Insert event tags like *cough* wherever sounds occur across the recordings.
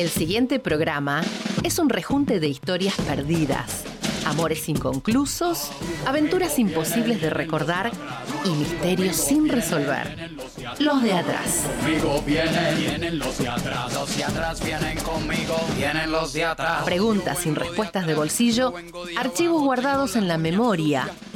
El siguiente programa es un rejunte de historias perdidas, amores inconclusos, aventuras imposibles de recordar y misterios sin resolver. Los de atrás. Conmigo vienen, vienen los de atrás. Los de atrás vienen conmigo, vienen los de atrás. Preguntas sin respuestas de bolsillo, archivos guardados en la memoria,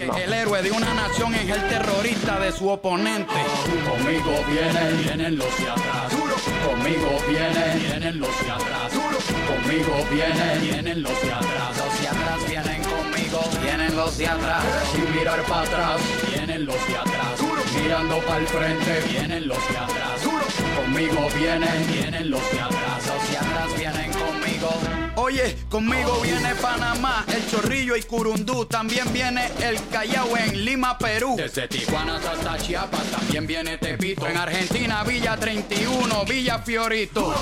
El héroe de una nación es el terrorista de su oponente. Conmigo vienen, vienen los de atrás. Conmigo vienen, vienen los de atrás. Conmigo vienen, vienen los de atrás. Los de atrás vienen conmigo, vienen los de atrás. Sin mirar para atrás, vienen los de atrás. Mirando para el frente, vienen los de atrás. Conmigo vienen, vienen los de atrás. Los de atrás vienen conmigo. Oye, conmigo viene Panamá, el Chorrillo y Curundú. También viene el Callao en Lima, Perú. Desde Tijuana hasta Chiapas también viene Tepito. En Argentina, Villa 31, Villa Fiorito.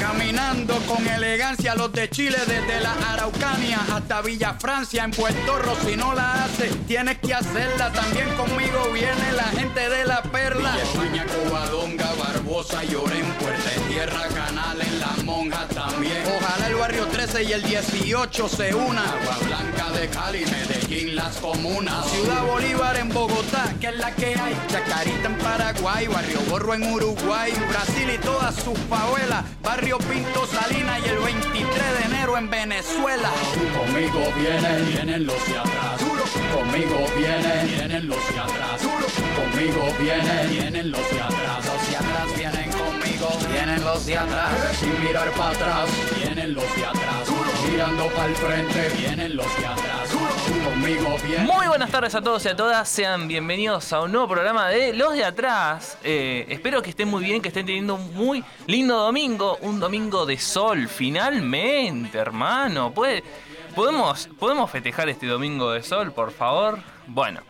Caminando con elegancia los de Chile desde la Araucanía hasta Villa Francia en Puerto Rico. Si no la hace, tienes que hacerla. También conmigo viene la gente de la Perla. Villa España, Covadonga, Barbosa, Llorén, Puerta de Tierra, Canal en La Monja también. Ojalá el barrio 13 y el 18 se una. Agua Blanca de Cali, Medellín, las comunas. Ciudad Bolívar en Bogotá, que es la que hay. Chacarita en Paraguay, Barrio Borro en Uruguay, Brasil y todas sus favelas. Barrio Pinto Salina y el 23 de enero en Venezuela. Conmigo vienen, vienen los de atrás. Conmigo vienen, vienen los de atrás. Conmigo vienen, vienen los de atrás. Los de atrás vienen vienen los de atrás. Sin mirar para atrás, vienen los de atrás. Mirando para el frente, vienen los de atrás. Muy buenas tardes a todos y a todas, sean bienvenidos a un nuevo programa de Los de Atrás. Eh, espero que estén muy bien, que estén teniendo un muy lindo domingo, un domingo de sol, finalmente, hermano. ¿Puede, podemos, ¿Podemos festejar este domingo de sol, por favor? Bueno.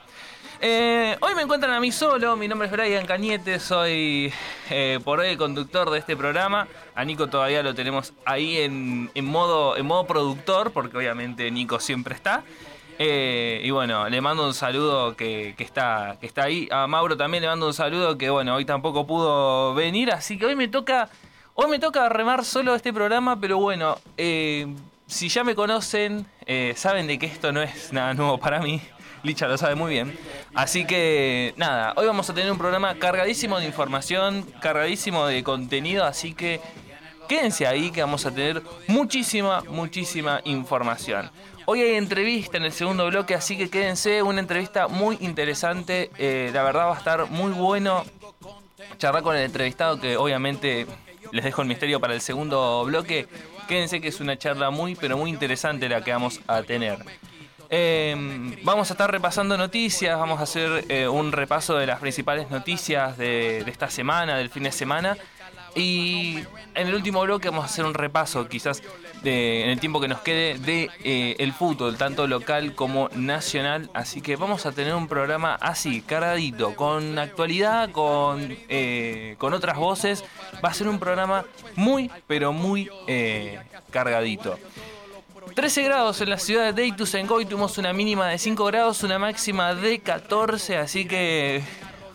Eh, hoy me encuentran a mí solo, mi nombre es Brian Cañete, soy eh, por hoy el conductor de este programa. A Nico todavía lo tenemos ahí en, modo, productor, porque obviamente Nico siempre está. Eh, y bueno, le mando un saludo que, que, está, que está ahí. A Mauro también le mando un saludo que bueno, hoy tampoco pudo venir, así que hoy me toca, hoy me toca remar solo este programa, pero bueno, si ya me conocen, saben de que esto no es nada nuevo para mí. Licha lo sabe muy bien. Así que nada, hoy vamos a tener un programa cargadísimo de información, cargadísimo de contenido, así que quédense ahí que vamos a tener muchísima, muchísima información. Hoy hay entrevista en el segundo bloque, así que quédense, una entrevista muy interesante, eh, la verdad va a estar muy bueno charlar con el entrevistado que obviamente les dejo el misterio para el segundo bloque. Quédense que es una charla muy, pero muy interesante la que vamos a tener. Eh, vamos a estar repasando noticias, vamos a hacer eh, un repaso de las principales noticias de, de, esta semana, del fin de semana. Y en el último bloque vamos a hacer un repaso, quizás de, en el tiempo que nos quede, de eh, el fútbol, tanto local como nacional. Así que vamos a tener un programa así, cargadito, con actualidad, con, eh, con otras voces. Va a ser un programa muy, pero muy eh, cargadito. 13 grados en la ciudad de Deitus, en Goy tuvimos una mínima de 5 grados, una máxima de 14, así que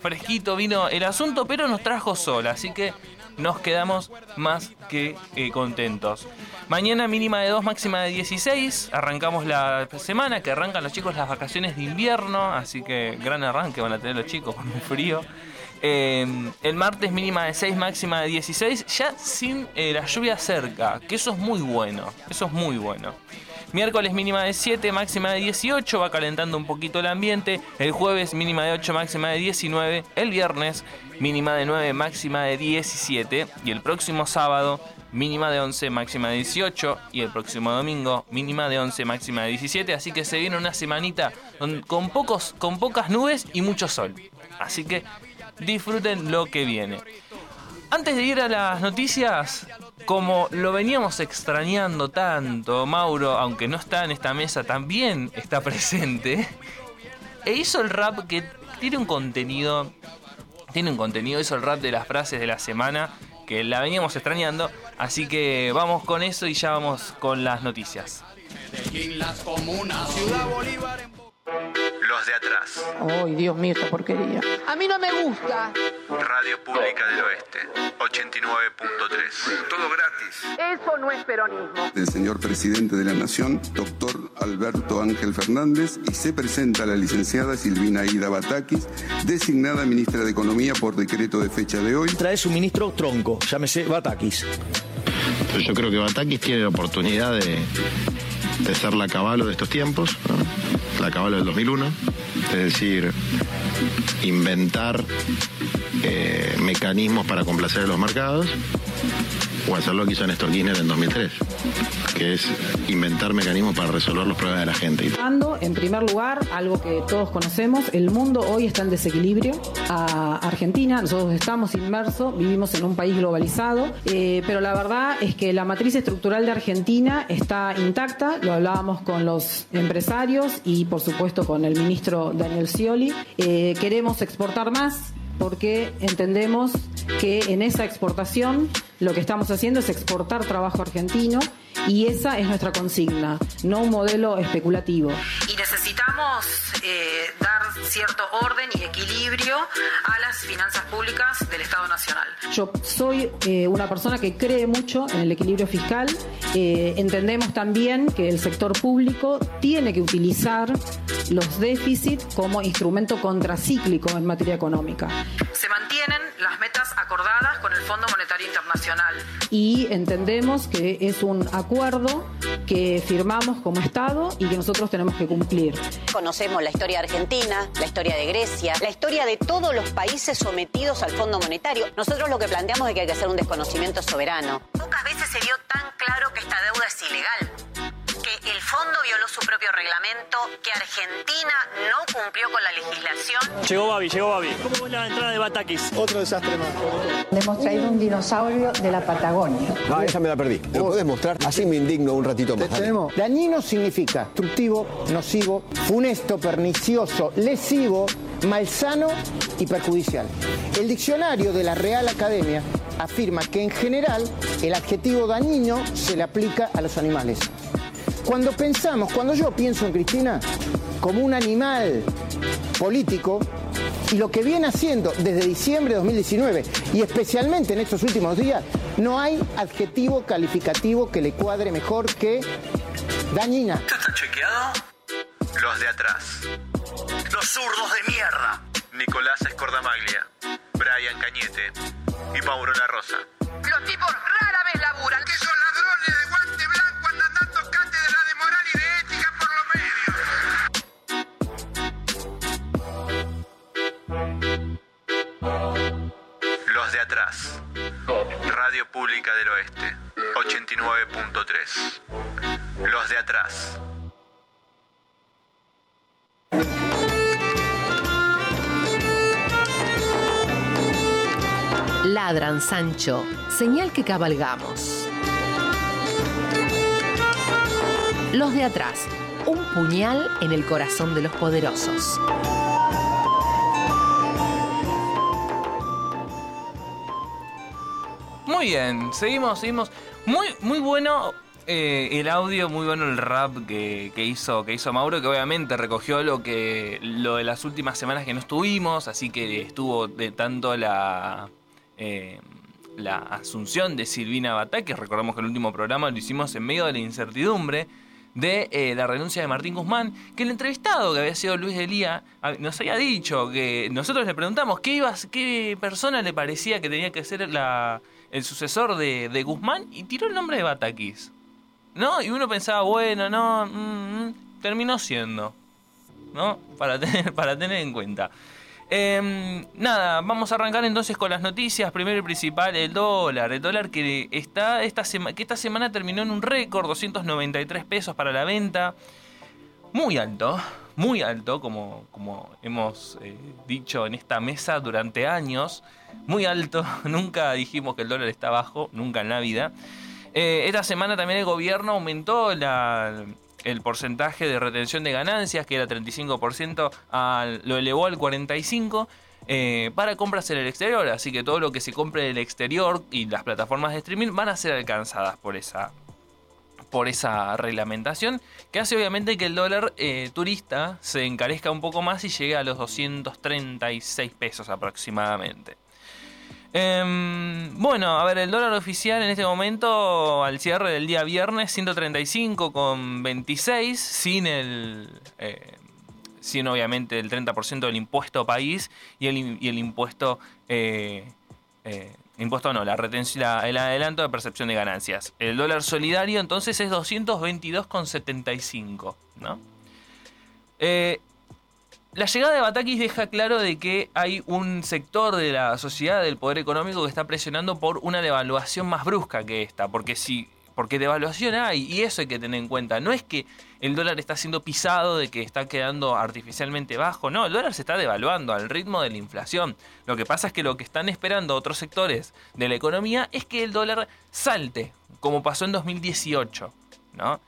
fresquito vino el asunto, pero nos trajo sol, así que nos quedamos más que eh, contentos. Mañana mínima de 2, máxima de 16, arrancamos la semana, que arrancan los chicos las vacaciones de invierno, así que gran arranque van a tener los chicos *laughs* con un frío. Eh, el martes mínima de 6, máxima de 16, ya sin eh, la lluvia cerca, que eso es muy bueno, eso es muy bueno. Miércoles mínima de 7, máxima de 18, va calentando un poquito el ambiente. El jueves mínima de 8, máxima de 19. El viernes mínima de 9, máxima de 17. Y el próximo sábado mínima de 11, máxima de 18. Y el próximo domingo mínima de 11, máxima de 17. Así que se viene una semanita con, pocos, con pocas nubes y mucho sol. Así que disfruten lo que viene. Antes de ir a las noticias, como lo veníamos extrañando tanto, Mauro, aunque no está en esta mesa, también está presente. E hizo el rap que tiene un contenido. Tiene un contenido, hizo el rap de las frases de la semana, que la veníamos extrañando. Así que vamos con eso y ya vamos con las noticias. Los de atrás. Ay, Dios mío, esta porquería. A mí no me gusta. Radio Pública del Oeste, 89.3. Todo gratis. Eso no es peronismo. El señor presidente de la Nación, doctor Alberto Ángel Fernández, y se presenta la licenciada Silvina Ida Batakis, designada ministra de Economía por decreto de fecha de hoy. Trae su ministro tronco, llámese Batakis. Yo creo que Batakis tiene la oportunidad de, de ser la caballo de estos tiempos, la caballo del 2001, es decir, inventar eh, mecanismos para complacer a los mercados o hacer lo que hizo Néstor Kirchner en 2003, que es inventar mecanismos para resolver los problemas de la gente. En primer lugar, algo que todos conocemos, el mundo hoy está en desequilibrio. A Argentina, nosotros estamos inmersos, vivimos en un país globalizado, eh, pero la verdad es que la matriz estructural de Argentina está intacta, lo hablábamos con los empresarios y por supuesto con el ministro Daniel Scioli. Eh, queremos exportar más, porque entendemos que en esa exportación lo que estamos haciendo es exportar trabajo argentino y esa es nuestra consigna, no un modelo especulativo. Y necesitamos eh, dar cierto orden y equilibrio a las finanzas públicas del Estado Nacional. Yo soy eh, una persona que cree mucho en el equilibrio fiscal. Eh, entendemos también que el sector público tiene que utilizar los déficits como instrumento contracíclico en materia económica. Se mantienen las metas acordadas con el Fondo Monetario Internacional. Y entendemos que es un acuerdo que firmamos como Estado y que nosotros tenemos que cumplir. Conocemos la historia Argentina, la historia de Grecia, la historia de todos los países sometidos al Fondo Monetario. Nosotros lo que planteamos es que hay que hacer un desconocimiento soberano. Pocas veces se dio tan claro que esta deuda es ilegal violó su propio reglamento, que Argentina no cumplió con la legislación. Llegó Babi, llegó Babi. ¿Cómo fue la entrada de Batakis? Otro desastre más. Le hemos traído un dinosaurio de la Patagonia. No, esa me la perdí. ¿Me lo podés mostrar? Así me indigno un ratito más. Tenemos. Dañino significa destructivo, nocivo, funesto, pernicioso, lesivo, malsano y perjudicial. El diccionario de la Real Academia afirma que en general el adjetivo dañino se le aplica a los animales. Cuando pensamos, cuando yo pienso en Cristina como un animal político, y lo que viene haciendo desde diciembre de 2019 y especialmente en estos últimos días, no hay adjetivo calificativo que le cuadre mejor que dañina. ¿Esto está chequeado? Los de atrás. Los zurdos de mierda. Nicolás Escordamaglia, Brian Cañete y Mauro La Rosa. Los tipos rara vez. Radio Pública del Oeste, 89.3. Los de atrás. Ladran, Sancho, señal que cabalgamos. Los de atrás, un puñal en el corazón de los poderosos. Muy bien, seguimos, seguimos. Muy, muy bueno eh, el audio, muy bueno el rap que, que, hizo, que hizo Mauro, que obviamente recogió lo que lo de las últimas semanas que no estuvimos, así que estuvo de tanto la eh, la asunción de Silvina Batá, que recordamos que el último programa lo hicimos en medio de la incertidumbre de eh, la renuncia de Martín Guzmán, que el entrevistado que había sido Luis Delía ah, nos había dicho que nosotros le preguntamos qué, iba, qué persona le parecía que tenía que ser la, el sucesor de, de Guzmán y tiró el nombre de Batakis. ¿No? Y uno pensaba, bueno, no, mm, mm, terminó siendo. ¿No? Para *laughs* tener, para tener en cuenta. Em, nada, vamos a arrancar entonces con las noticias. Primero y principal, el dólar. El dólar que, está esta que esta semana terminó en un récord, 293 pesos para la venta. Muy alto, muy alto, como, como hemos eh, dicho en esta mesa durante años. Muy alto, *laughs* nunca dijimos que el dólar está bajo, nunca en la vida. Eh, esta semana también el gobierno aumentó el porcentaje de retención de ganancias, que era 35%, al, lo elevó al 45%. Eh, para compras en el exterior, así que todo lo que se compre en el exterior y las plataformas de streaming van a ser alcanzadas por esa, por esa reglamentación, que hace obviamente que el dólar eh, turista se encarezca un poco más y llegue a los 236 pesos aproximadamente. Em, bueno, a ver, el dólar oficial en este momento, al cierre del día viernes, 135,26, sin el. Eh, sin obviamente el 30% del impuesto país y el, y el impuesto. Eh, impuesto no, la retención, el adelanto de percepción de ganancias. El dólar solidario entonces es 222,75, ¿no? Eh, la llegada de Batakis deja claro de que hay un sector de la sociedad, del poder económico, que está presionando por una devaluación más brusca que esta. Porque si. Porque devaluación hay, y eso hay que tener en cuenta. No es que el dólar está siendo pisado, de que está quedando artificialmente bajo. No, el dólar se está devaluando al ritmo de la inflación. Lo que pasa es que lo que están esperando otros sectores de la economía es que el dólar salte, como pasó en 2018. ¿no?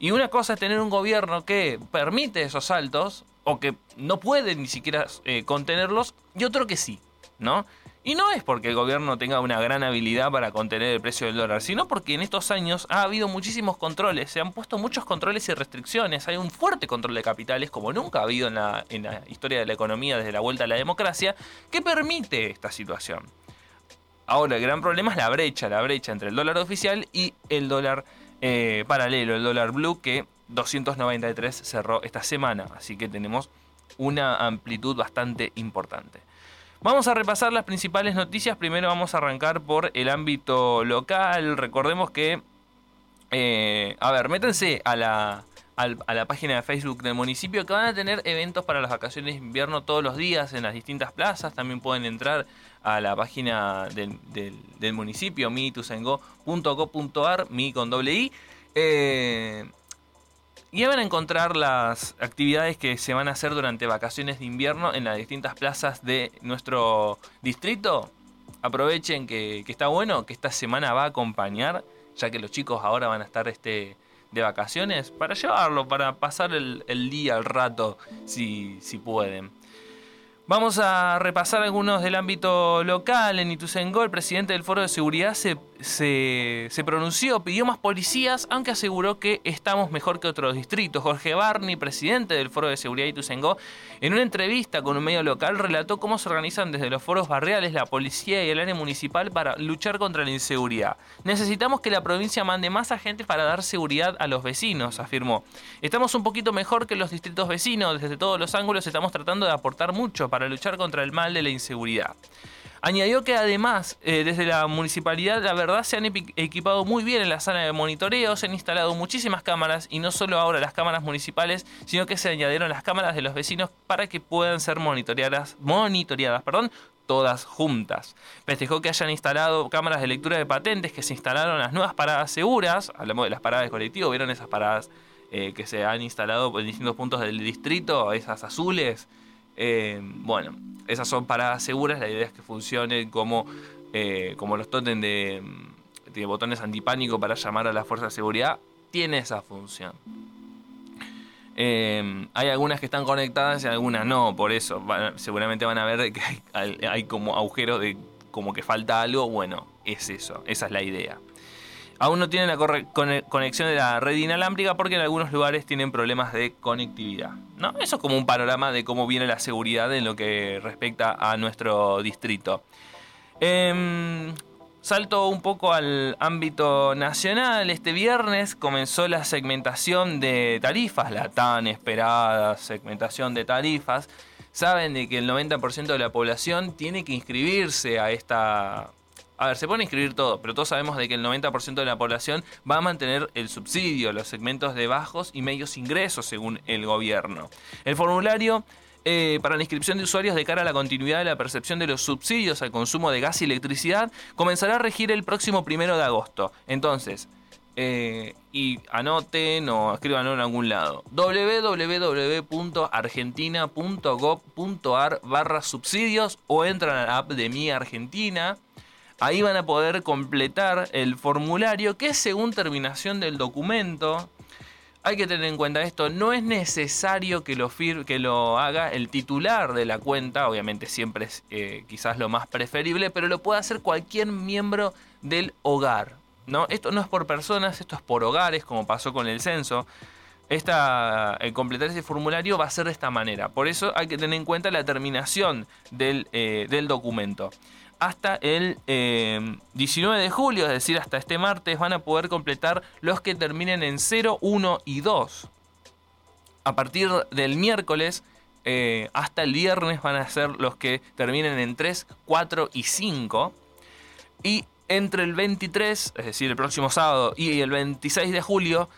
Y una cosa es tener un gobierno que permite esos saltos, o que no puede ni siquiera eh, contenerlos, y otro que sí, ¿no? Y no es porque el gobierno tenga una gran habilidad para contener el precio del dólar, sino porque en estos años ha habido muchísimos controles, se han puesto muchos controles y restricciones, hay un fuerte control de capitales como nunca ha habido en la, historia de la economía desde la vuelta a la democracia, que permite esta situación. Ahora, el gran problema es la brecha, la brecha entre el dólar oficial y el dólar eh, paralelo, el dólar blue, que 293 cerró esta semana, así que tenemos una amplitud bastante importante. Vamos a repasar las principales noticias. Primero vamos a arrancar por el ámbito local. Recordemos que, eh, a ver, métanse a la, a la página de Facebook del municipio que van a tener eventos para las vacaciones de invierno todos los días en las distintas plazas. También pueden entrar a la página del, del, municipio, mitusengo.co.ar, mi con doble i. Eh, y van a encontrar las actividades que se van a hacer durante vacaciones de invierno en las distintas plazas de nuestro distrito. Aprovechen que, está bueno, que esta semana va a acompañar, ya que los chicos ahora van a estar este, de vacaciones, para llevarlo, para pasar el, día, el rato, si, si pueden. Vamos a repasar algunos del ámbito local. En Ituzaingó, el presidente del Foro de Seguridad se, se, pronunció, pidió más policías, aunque aseguró que estamos mejor que otros distritos. Jorge Barney, presidente del Foro de Seguridad Ituzaingó, en una entrevista con un medio local relató cómo se organizan desde los foros barriales la policía y el área municipal para luchar contra la inseguridad. Necesitamos que la provincia mande más agentes para dar seguridad a los vecinos, afirmó. Estamos un poquito mejor que los distritos vecinos, desde todos los ángulos estamos tratando de aportar mucho para luchar contra el mal de la inseguridad. Añadió que además, eh, desde la municipalidad, la verdad, se han equipado muy bien en la sala de monitoreo, se han instalado muchísimas cámaras y no solo ahora las cámaras municipales, sino que se añadieron las cámaras de los vecinos para que puedan ser monitoreadas, monitoreadas perdón, todas juntas. Festejó que hayan instalado cámaras de lectura de patentes, que se instalaron las nuevas paradas seguras, hablamos de las paradas de colectivo, vieron esas paradas eh, que se han instalado en distintos puntos del distrito, esas azules, eh, bueno, esas son paradas seguras, la idea es que funcionen como, eh, como los totem de, de, botones antipánico para llamar a la fuerza de seguridad, tiene esa función. Eh, hay algunas que están conectadas y algunas no, por eso seguramente van a ver que hay, hay como agujeros de como que falta algo, bueno, es eso, esa es la idea aún no tienen la conexión de la red inalámbrica porque en algunos lugares tienen problemas de conectividad. ¿no? Eso es como un panorama de cómo viene la seguridad en lo que respecta a nuestro distrito. Em, salto un poco al ámbito nacional. Este viernes comenzó la segmentación de tarifas, la tan esperada segmentación de tarifas. Saben de que el 90% de la población tiene que inscribirse a esta... A ver, se a inscribir todo, pero todos sabemos de que el 90% de la población va a mantener el subsidio, los segmentos de bajos y medios ingresos según el gobierno. El formulario eh, para la inscripción de usuarios de cara a la continuidad de la percepción de los subsidios al consumo de gas y electricidad comenzará a regir el próximo primero de agosto. Entonces, eh, y anoten o escriban en algún lado www.argentina.gov.ar barra subsidios o entran a la app de Mi Argentina. Ahí van a poder completar el formulario que según terminación del documento hay que tener en cuenta esto, no es necesario que lo, que lo haga el titular de la cuenta, obviamente siempre es eh, quizás lo más preferible, pero lo puede hacer cualquier miembro del hogar. ¿no? Esto no es por personas, esto es por hogares, como pasó con el censo. Esta, el completar ese formulario va a ser de esta manera. Por eso hay que tener en cuenta la terminación del, eh, del documento hasta el 19 eh, de julio, es decir, hasta este martes, van a poder completar los que terminen en 0, 1 y 2. A partir del miércoles eh, hasta el viernes van a ser los que terminen en 3, 4 y 5. Y entre el 23, es decir, el próximo sábado, y el 26 de julio,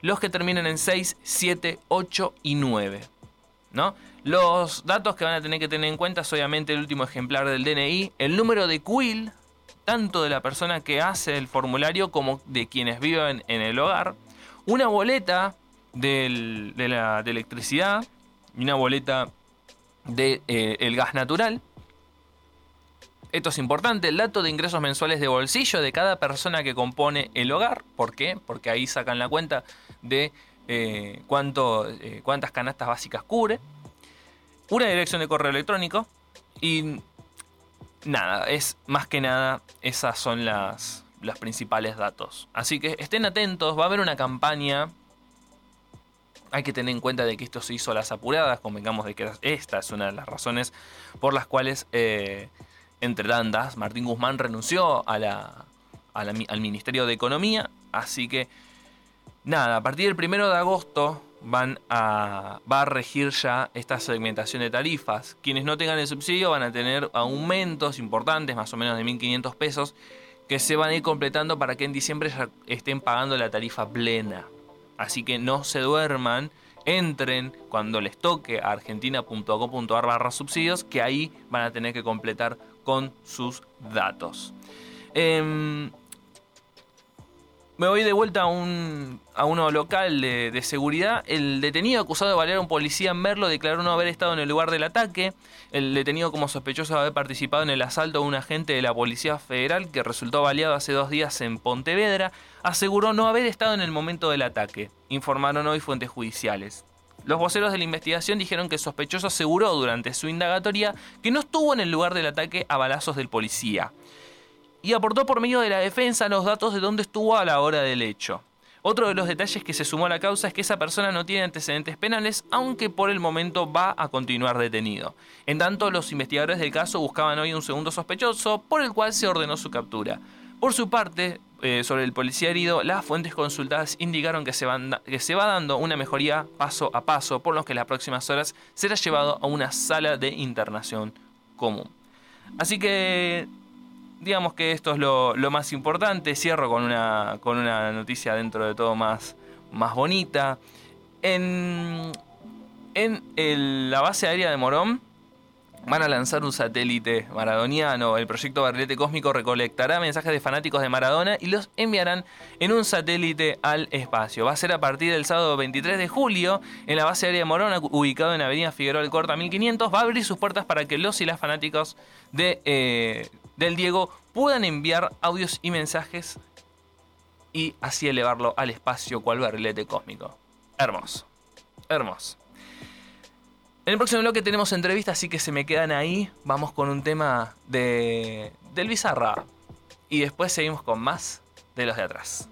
los que terminen en 6, 7, 8 y 9. ¿No? Los datos que van a tener que tener en cuenta es obviamente el último ejemplar del DNI, el número de quill, tanto de la persona que hace el formulario como de quienes viven en el hogar, una boleta de, la, electricidad y una boleta del de, eh, gas natural. Esto es importante, el dato de ingresos mensuales de bolsillo de cada persona que compone el hogar. ¿Por qué? Porque ahí sacan la cuenta de eh, cuánto, eh, cuántas canastas básicas cubre una dirección de correo electrónico y nada, es más que nada, esas son las, los principales datos. Así que estén atentos, va a haber una campaña. Hay que tener en cuenta de que esto se hizo a las apuradas, convengamos de que esta es una de las razones por las cuales, eh, entre tantas, Martín Guzmán renunció a la, al Ministerio de Economía. Así que, nada, a partir del primero de agosto van a, va a regir ya esta segmentación de tarifas. Quienes no tengan el subsidio van a tener aumentos importantes, más o menos de 1.500 pesos, que se van a ir completando para que en diciembre ya estén pagando la tarifa plena. Así que no se duerman, entren cuando les toque a argentina.co.ar barra subsidios, que ahí van a tener que completar con sus datos. Em, me voy de vuelta a, un, a uno local de, seguridad. El detenido acusado de balear a un policía en Merlo declaró no haber estado en el lugar del ataque. El detenido como sospechoso de haber participado en el asalto a un agente de la Policía Federal que resultó baleado hace dos días en Pontevedra aseguró no haber estado en el momento del ataque, informaron hoy fuentes judiciales. Los voceros de la investigación dijeron que el sospechoso aseguró durante su indagatoria que no estuvo en el lugar del ataque a balazos del policía y aportó por medio de la defensa los datos de dónde estuvo a la hora del hecho. Otro de los detalles que se sumó a la causa es que esa persona no tiene antecedentes penales, aunque por el momento va a continuar detenido. En tanto, los investigadores del caso buscaban hoy un segundo sospechoso, por el cual se ordenó su captura. Por su parte, eh, sobre el policía herido, las fuentes consultadas indicaron que se, que se va dando una mejoría paso a paso, por lo que en las próximas horas será llevado a una sala de internación común. Así que digamos que esto es lo, más importante. Cierro con una, con una noticia dentro de todo más, más bonita. En, en la base aérea de Morón van a lanzar un satélite maradoniano. El proyecto Barrilete Cósmico recolectará mensajes de fanáticos de Maradona y los enviarán en un satélite al espacio. Va a ser a partir del sábado 23 de julio en la base aérea de Morón, ubicado en Avenida Figueroa del Corta 1500. Va a abrir sus puertas para que los y las fanáticos de, eh, del Diego puedan enviar audios y mensajes y así elevarlo al espacio cual barrilete cósmico. Hermoso, hermoso. En el próximo bloque tenemos entrevistas, así que se me quedan ahí. Vamos con un tema de del Bizarra. Y después seguimos con más de los de atrás.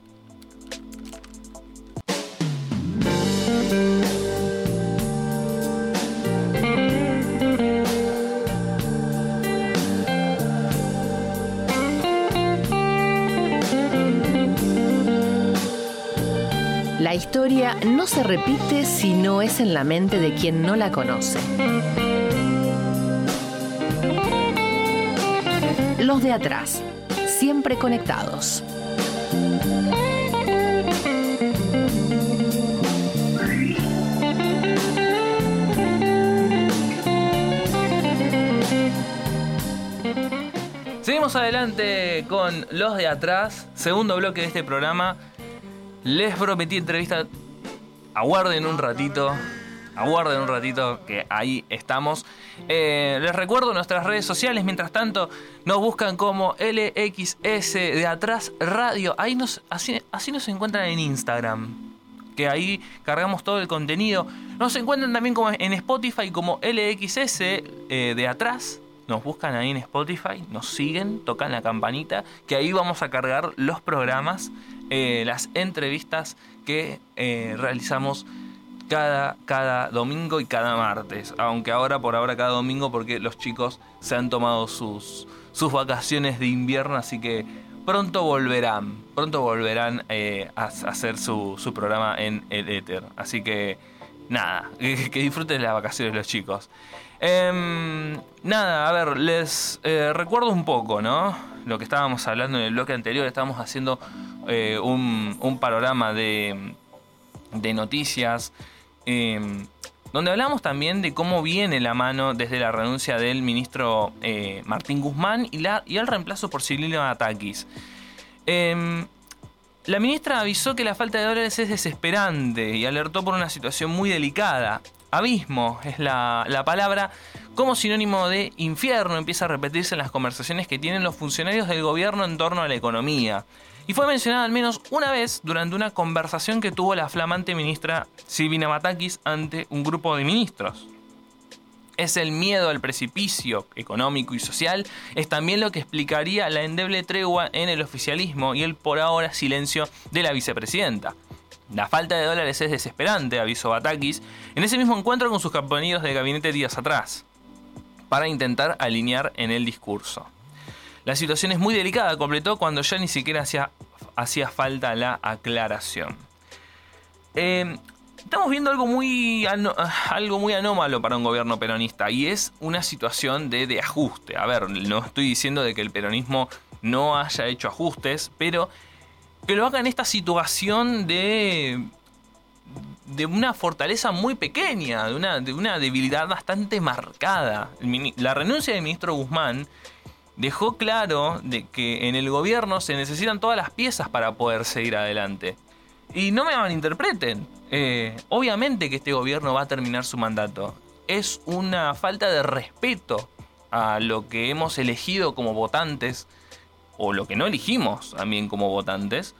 La historia no se repite si no es en la mente de quien no la conoce. Los de atrás, siempre conectados. Seguimos adelante con los de atrás, segundo bloque de este programa. Les prometí entrevista. Aguarden un ratito. Aguarden un ratito que ahí estamos. Eh, les recuerdo nuestras redes sociales. Mientras tanto, nos buscan como LXS de atrás radio. Ahí nos, así, así nos encuentran en Instagram. Que ahí cargamos todo el contenido. Nos encuentran también como en Spotify como LXS eh, de atrás nos buscan ahí en Spotify, nos siguen, tocan la campanita, que ahí vamos a cargar los programas, eh, las entrevistas que eh, realizamos cada, cada domingo y cada martes. Aunque ahora, por ahora, cada domingo, porque los chicos se han tomado sus, sus vacaciones de invierno, así que pronto volverán, pronto volverán eh, a, hacer su, su, programa en el éter. Así que nada, *laughs* que, que disfruten las vacaciones los chicos. Eh, nada, a ver, les eh, recuerdo un poco, ¿no? Lo que estábamos hablando en el bloque anterior, estábamos haciendo eh, un, un, panorama de, noticias, em, donde hablamos también de cómo viene la mano desde la renuncia del ministro eh, Martín Guzmán y, el reemplazo por Silvino Atakis. Em, la ministra avisó que la falta de dólares es desesperante y alertó por una situación muy delicada abismo es la, la, palabra, como sinónimo de infierno empieza a repetirse en las conversaciones que tienen los funcionarios del gobierno en torno a la economía. Y fue mencionada al menos una vez durante una conversación que tuvo la flamante ministra Silvina Matakis ante un grupo de ministros. Es el miedo al precipicio económico y social, es también lo que explicaría la endeble tregua en el oficialismo y el por ahora silencio de la vicepresidenta. La falta de dólares es desesperante, avisó Batakis, en ese mismo encuentro con sus compañeros de gabinete días atrás, para intentar alinear en el discurso. La situación es muy delicada, completó cuando ya ni siquiera hacía, hacía falta la aclaración. Eh, estamos viendo algo muy, algo muy anómalo para un gobierno peronista y es una situación de, de ajuste. A ver, no estoy diciendo de que el peronismo no haya hecho ajustes, pero que lo haga en esta situación de de una fortaleza muy pequeña, de una, de una debilidad bastante marcada. La renuncia del ministro Guzmán dejó claro de que en el gobierno se necesitan todas las piezas para poder seguir adelante. Y no me malinterpreten, eh, obviamente que este gobierno va a terminar su mandato. Es una falta de respeto a lo que hemos elegido como votantes o lo que no elegimos también como votantes,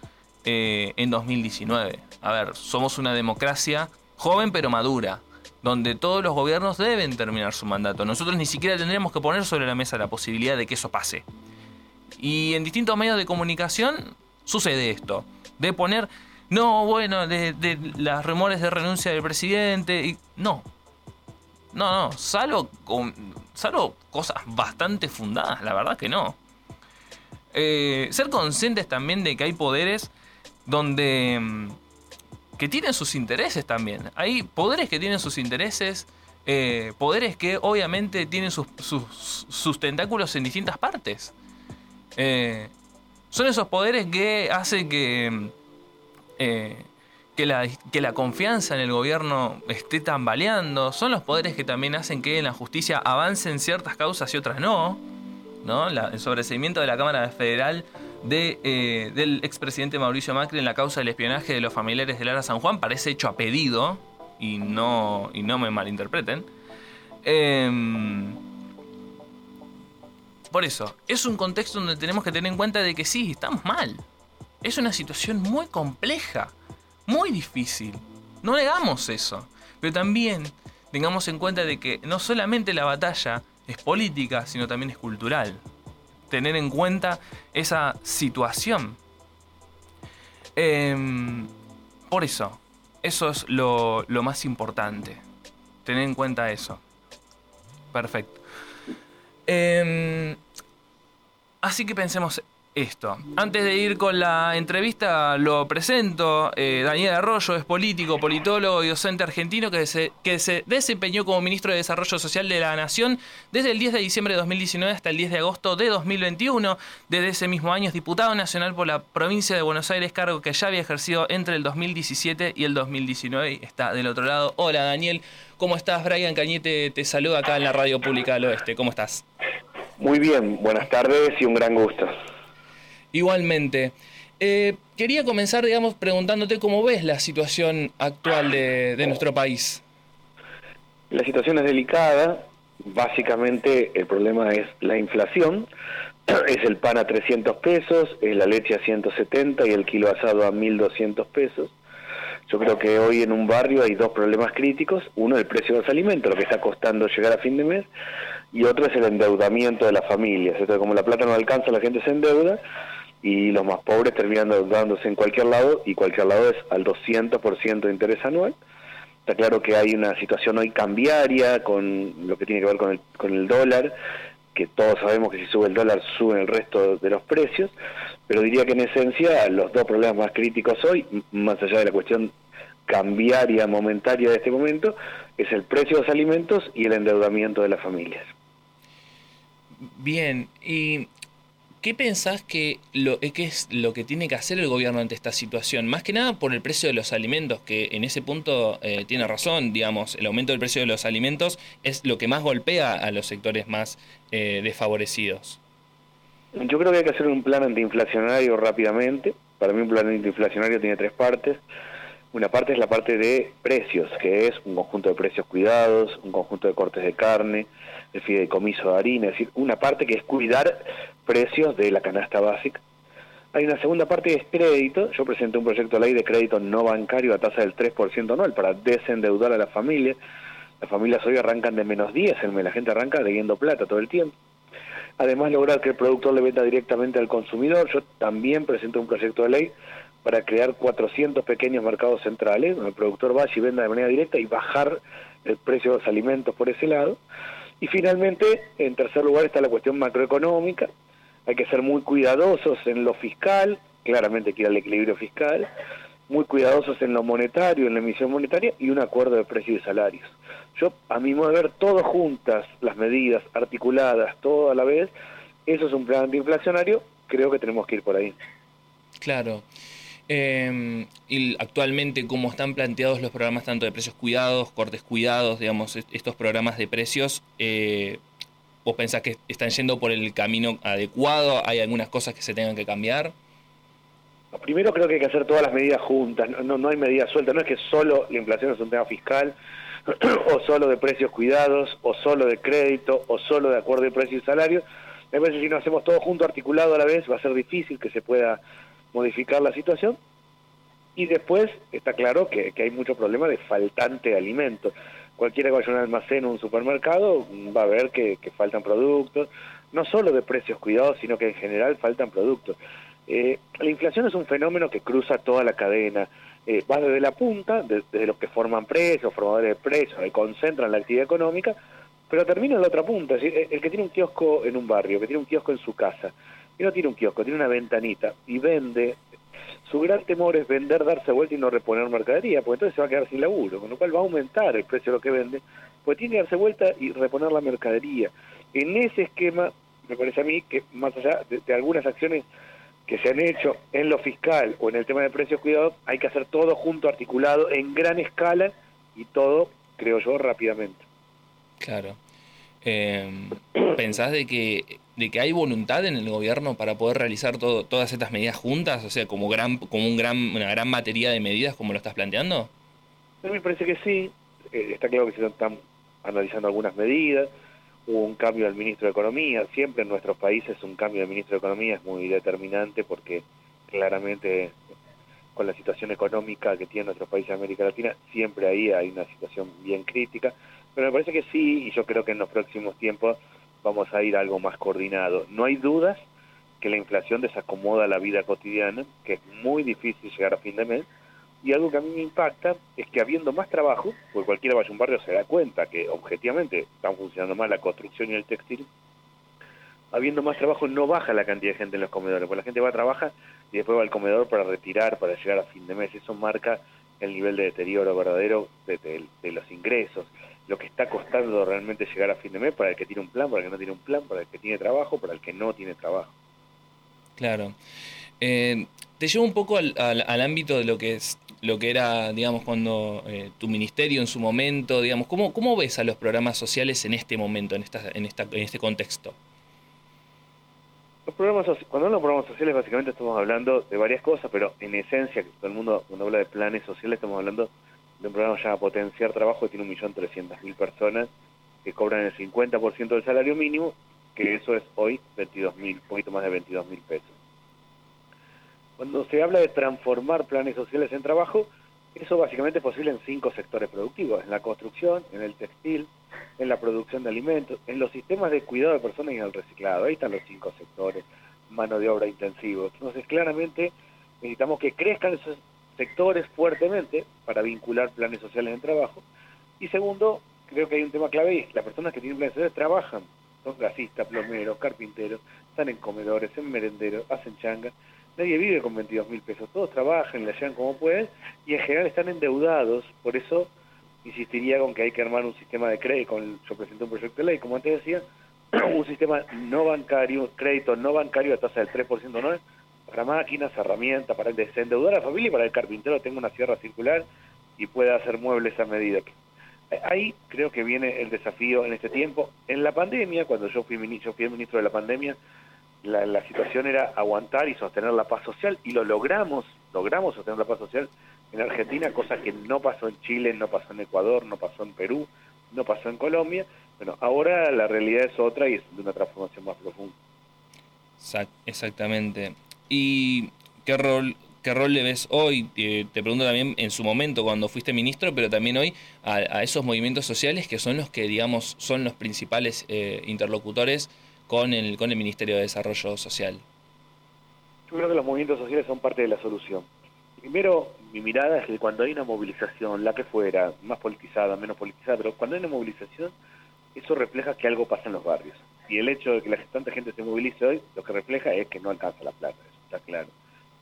eh, en 2019. A ver, somos una democracia joven pero madura, donde todos los gobiernos deben terminar su mandato. Nosotros ni siquiera tendríamos que poner sobre la mesa la posibilidad de que eso pase. Y en distintos medios de comunicación sucede esto, de poner, no, bueno, de, de las rumores de renuncia del presidente, y no. No, no, salvo, con, salvo cosas bastante fundadas, la verdad que no. Eh, ser conscientes también de que hay poderes donde mm, que tienen sus intereses también. Hay poderes que tienen sus intereses, eh, poderes que obviamente tienen sus, sus, sus, tentáculos en distintas partes. Eh, son esos poderes que hacen que, mm, que, la, que la confianza en el gobierno esté tambaleando. Son los poderes que también hacen que en la justicia avancen ciertas causas y otras no. El sobreseimiento de la Cámara Federal de, eh, del expresidente Mauricio Macri en la causa del espionaje de los familiares de Lara San Juan parece hecho a pedido y no, y no me malinterpreten. Eh, por eso, es un contexto donde tenemos que tener en cuenta de que sí, estamos mal. Es una situación muy compleja, muy difícil. No negamos eso. Pero también tengamos en cuenta de que no solamente la batalla es política, sino también es cultural. Tener en cuenta esa situación. Eh, por eso, eso es lo, lo, más importante. Tener en cuenta eso. Perfecto. Eh, así que pensemos esto. Antes de ir con la entrevista, lo presento. Eh, Daniel Arroyo es político, politólogo y docente argentino que se, que se desempeñó como ministro de Desarrollo Social de la Nación desde el 10 de diciembre de 2019 hasta el 10 de agosto de 2021. Desde ese mismo año es diputado nacional por la provincia de Buenos Aires, cargo que ya había ejercido entre el 2017 y el 2019. Está del otro lado. Hola Daniel, ¿cómo estás? Brian Cañete te saluda acá en la Radio Pública del Oeste. ¿Cómo estás? Muy bien, buenas tardes y un gran gusto. Igualmente. Eh, quería comenzar, digamos, preguntándote cómo ves la situación actual de, nuestro país. La situación es delicada. Básicamente el problema es la inflación. *clears throat* Es el pan a 300 pesos, es la leche a 170 y el kilo asado a 1.200 pesos. Yo creo que hoy en un barrio hay dos problemas críticos. Uno, el precio de los alimentos, lo que está costando llegar a fin de mes. Y otro es el endeudamiento de las familias. Entonces, como la plata no alcanza, la gente se endeuda y los más pobres terminan endeudándose en cualquier lado y cualquier lado es al 200% de interés anual. Está claro que hay una situación hoy cambiaria con lo que tiene que ver con el, con el dólar, que todos sabemos que si sube el dólar suben el resto de los precios, pero diría que en esencia los dos problemas más críticos hoy, más allá de la cuestión cambiaria momentaria de este momento, es el precio de los alimentos y el endeudamiento de las familias. Bien, y ¿Qué pensás que, lo, eh, es lo que tiene que hacer el gobierno ante esta situación? Más que nada por el precio de los alimentos, que en ese punto eh, tiene razón, digamos, el aumento del precio de los alimentos es lo que más golpea a los sectores más eh, desfavorecidos. Yo creo que hay que hacer un plan antiinflacionario rápidamente. Para mí un plan antiinflacionario tiene tres partes. Una parte es la parte de precios, que es un conjunto de precios cuidados, un conjunto de cortes de carne, el fideicomiso de harina, es decir, una parte que es cuidar precios de la canasta básica. Hay una segunda parte que es crédito. Yo presenté un proyecto de ley de crédito no bancario a tasa del 3% anual para desendeudar a la familia. Las familias hoy arrancan de menos 10, la gente arranca debiendo plata todo el tiempo. Además, lograr que el productor le venda directamente al consumidor. Yo también presenté un proyecto de ley para crear 400 pequeños mercados centrales, donde el productor vaya y venda de manera directa y bajar el precio de los alimentos por ese lado. Y finalmente, en tercer lugar, está la cuestión macroeconómica. Hay que ser muy cuidadosos en lo fiscal, claramente que al equilibrio fiscal, muy cuidadosos en lo monetario, en la emisión monetaria y un acuerdo de precios y salarios. Yo, a mi modo de ver, todo juntas, las medidas articuladas, todo a la vez, eso es un plan antiinflacionario, creo que tenemos que ir por ahí. Claro. Eh, y actualmente, cómo están planteados los programas tanto de precios cuidados, cortes cuidados, digamos, estos programas de precios, eh, ¿vos pensás que están yendo por el camino adecuado? ¿Hay algunas cosas que se tengan que cambiar? Primero creo que hay que hacer todas las medidas juntas, no, no hay medidas sueltas, no es que solo la inflación es un tema fiscal, *clears throat* o solo de precios cuidados, o solo de crédito, o solo de acuerdo de precios y salarios. Me parece si no hacemos todo junto, articulado a la vez, va a ser difícil que se pueda modificar la situación. Y después está claro que, hay mucho problema de faltante de alimentos. Cualquiera que vaya a un almacén o un supermercado va a ver que, faltan productos, no solo de precios cuidados, sino que en general faltan productos. Eh, la inflación es un fenómeno que cruza toda la cadena. Eh, va desde la punta, desde los que forman precios, formadores de precios, que concentran la actividad económica, pero termina en la otra punta. Es decir, el que tiene un kiosco en un barrio, que tiene un kiosco en su casa, no tiene un kiosco, tiene una ventanita y vende, su gran temor es vender, darse vuelta y no reponer mercadería, porque entonces se va a quedar sin laburo, con lo cual va a aumentar el precio de lo que vende, pues tiene que darse vuelta y reponer la mercadería. En ese esquema, me parece a mí que más allá de, algunas acciones que se han hecho en lo fiscal o en el tema de precios cuidados, hay que hacer todo junto, articulado, en gran escala y todo, creo yo, rápidamente. Claro. Eh, ¿Pensás de que de que hay voluntad en el gobierno para poder realizar todo, todas estas medidas juntas, o sea, como gran como un gran una gran batería de medidas como lo estás planteando? A mí me parece que sí. Eh, está claro que se están analizando algunas medidas. Hubo un cambio del ministro de Economía. Siempre en nuestros países un cambio del ministro de Economía es muy determinante porque claramente con la situación económica que tiene nuestros países de América Latina, siempre ahí hay una situación bien crítica. Pero me parece que sí, y yo creo que en los próximos tiempos vamos a ir a algo más coordinado. No hay dudas que la inflación desacomoda la vida cotidiana, que es muy difícil llegar a fin de mes, y algo que a mí me impacta es que habiendo más trabajo, porque cualquiera vaya a un barrio se da cuenta que objetivamente están funcionando mal la construcción y el textil, habiendo más trabajo no baja la cantidad de gente en los comedores, porque la gente va a trabajar y después va al comedor para retirar, para llegar a fin de mes. Eso marca el nivel de deterioro verdadero de, de- de los ingresos, lo que está costando realmente llegar a fin de mes para el que tiene un plan, para el que no tiene un plan, para el que tiene trabajo, para el que no tiene trabajo. Claro. Eh, te llevo un poco al, al- al ámbito de lo que es lo que era, digamos, cuando eh, tu ministerio en su momento, digamos, ¿cómo, ¿cómo ves a los programas sociales en este momento, en, esta, en, esta, en este contexto? Los programas cuando hablamos de programas sociales básicamente estamos hablando de varias cosas, pero en esencia, que todo el mundo cuando habla de planes sociales estamos hablando de un programa llamado Potenciar Trabajo que tiene 1.300.000 personas que cobran el 50% del salario mínimo, que eso es hoy 22.000, un poquito más de 22.000 pesos. Cuando se habla de transformar planes sociales en trabajo, eso básicamente es posible en cinco sectores productivos, en la construcción, en el textil, en la producción de alimentos, en los sistemas de cuidado de personas y en el reciclado. Ahí están los cinco sectores, mano de obra intensivo. Entonces, claramente necesitamos que crezcan esos sectores fuertemente para vincular planes sociales en trabajo. Y segundo, creo que hay un tema clave y las personas que tienen planes sociales trabajan. Son gasistas, plomeros, carpinteros, están en comedores, en merenderos, hacen changa. Nadie vive con 22 mil pesos. Todos trabajan, le llevan como pueden y en general están endeudados. Por eso insistiría con que hay que armar un sistema de crédito. Yo presenté un proyecto de ley, como antes decía, *clears throat* un sistema no bancario, crédito no bancario a tasa del 3% no para máquinas, herramientas, para desendeudar a la familia para el carpintero tenga una sierra circular y pueda hacer muebles a medida. Ahí creo que viene el desafío en este tiempo. En la pandemia, cuando yo fui ministro, fui el ministro de la pandemia, la, la situación era aguantar y sostener la paz social y lo logramos, logramos sostener la paz social en Argentina, cosa que no pasó en Chile, no pasó en Ecuador, no pasó en Perú, no pasó en Colombia. Bueno, ahora la realidad es otra y es de una transformación más profunda. Exact- Exactamente. ¿Y qué rol, qué rol le ves hoy? Te, te pregunto también en su momento cuando fuiste ministro, pero también hoy a, a esos movimientos sociales que son los que, digamos, son los principales eh, interlocutores con el, con el Ministerio de Desarrollo Social. Yo creo que los movimientos sociales son parte de la solución. Primero, mi mirada es que cuando hay una movilización, la que fuera, más politizada, menos politizada, pero cuando hay una movilización, eso refleja que algo pasa en los barrios. Y el hecho de que la tanta gente se movilice hoy, lo que refleja es que no alcanza la plata, está claro.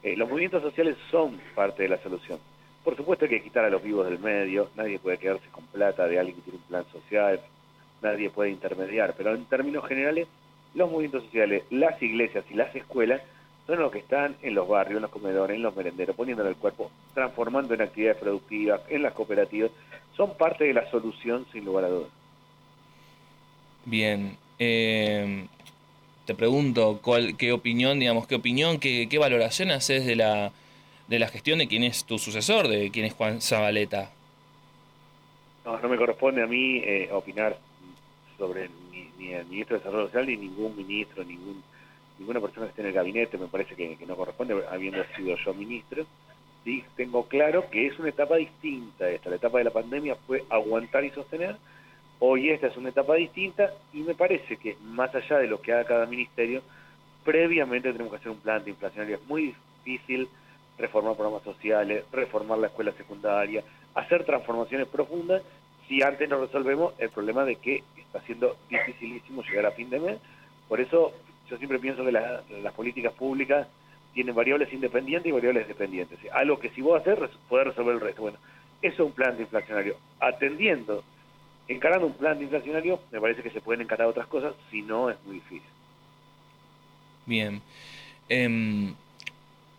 Eh, los movimientos sociales son parte de la solución. Por supuesto hay que quitar a los vivos del medio, nadie puede quedarse con plata de alguien que tiene un plan social, nadie puede intermediar, pero en términos generales, los movimientos sociales, las iglesias y las escuelas son los que están en los barrios, en los comedores, en los merenderos, poniéndole el cuerpo, transformando en actividades productivas, en las cooperativas, son parte de la solución sin lugar a dudas. Bien. eh, te pregunto, ¿cuál, ¿qué opinión, digamos, qué opinión, qué, qué valoración haces de la, de la gestión de quién es tu sucesor, de quién es Juan Zabaleta? No, no me corresponde a mí eh, opinar sobre ni, ni el ministro de Desarrollo Social ni ningún ministro, ningún ninguna persona que esté en el gabinete, me parece que, que no corresponde, habiendo sido yo ministro. Sí, tengo claro que es una etapa distinta esta. La etapa de la pandemia fue aguantar y sostener. Hoy esta es una etapa distinta y me parece que más allá de lo que haga cada ministerio, previamente tenemos que hacer un plan antiinflacionario. Es muy difícil reformar programas sociales, reformar la escuela secundaria, hacer transformaciones profundas si antes no resolvemos el problema de que está siendo dificilísimo llegar a fin de mes. Por eso yo siempre pienso que la- las políticas públicas tienen variables independientes y variables dependientes. Algo que si vos haces, podés resolver el resto. Bueno, eso es un plan antiinflacionario. Atendiendo, encarando un plan antiinflacionario, me parece que se pueden encarar otras cosas, si no es muy difícil. Bien. Em,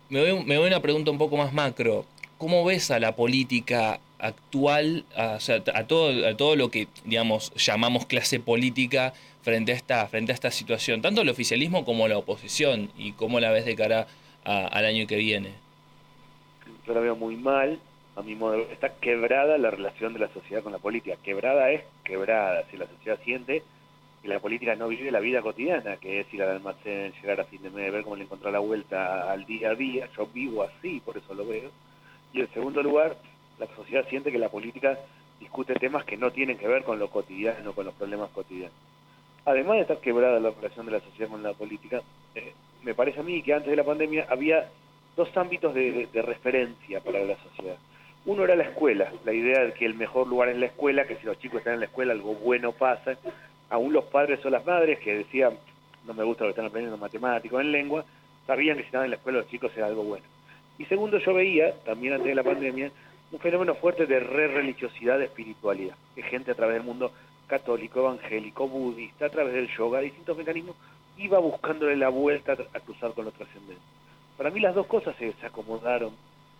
me, voy, me voy a una pregunta un poco más macro. ¿Cómo ves a la política actual, a, o sea, a todo, a todo lo que, digamos, llamamos clase política frente a esta, frente a esta situación? Tanto el oficialismo como la oposición. ¿Y cómo la ves de cara a- al año que viene? Yo la veo muy mal. A mi modo está quebrada la relación de la sociedad con la política. Quebrada es quebrada. Si la sociedad siente que la política no vive la vida cotidiana, que es ir al almacén, llegar a fin de mes, ver cómo le encontró la vuelta al día a día. Yo vivo así, por eso lo veo. Y en segundo lugar, la sociedad siente que la política discute temas que no tienen que ver con lo cotidiano, con los problemas cotidianos. Además de estar quebrada la relación de la sociedad con la política, eh, me parece a mí que antes de la pandemia había dos ámbitos de referencia para la sociedad. Uno era la escuela, la idea de que el mejor lugar es la escuela, que si los chicos están en la escuela algo bueno pasa. Aún los padres o las madres que decían, no me gusta lo que están aprendiendo en matemáticos, en lengua, sabían que si estaban en la escuela los chicos era algo bueno. Y segundo, yo veía, también antes de la pandemia, un fenómeno fuerte de re-religiosidad, de espiritualidad, que gente a través del mundo católico, evangélico, budista, a través del yoga, distintos mecanismos, iba buscándole la vuelta a cruzar con lo trascendente. Para mí las dos cosas se acomodaron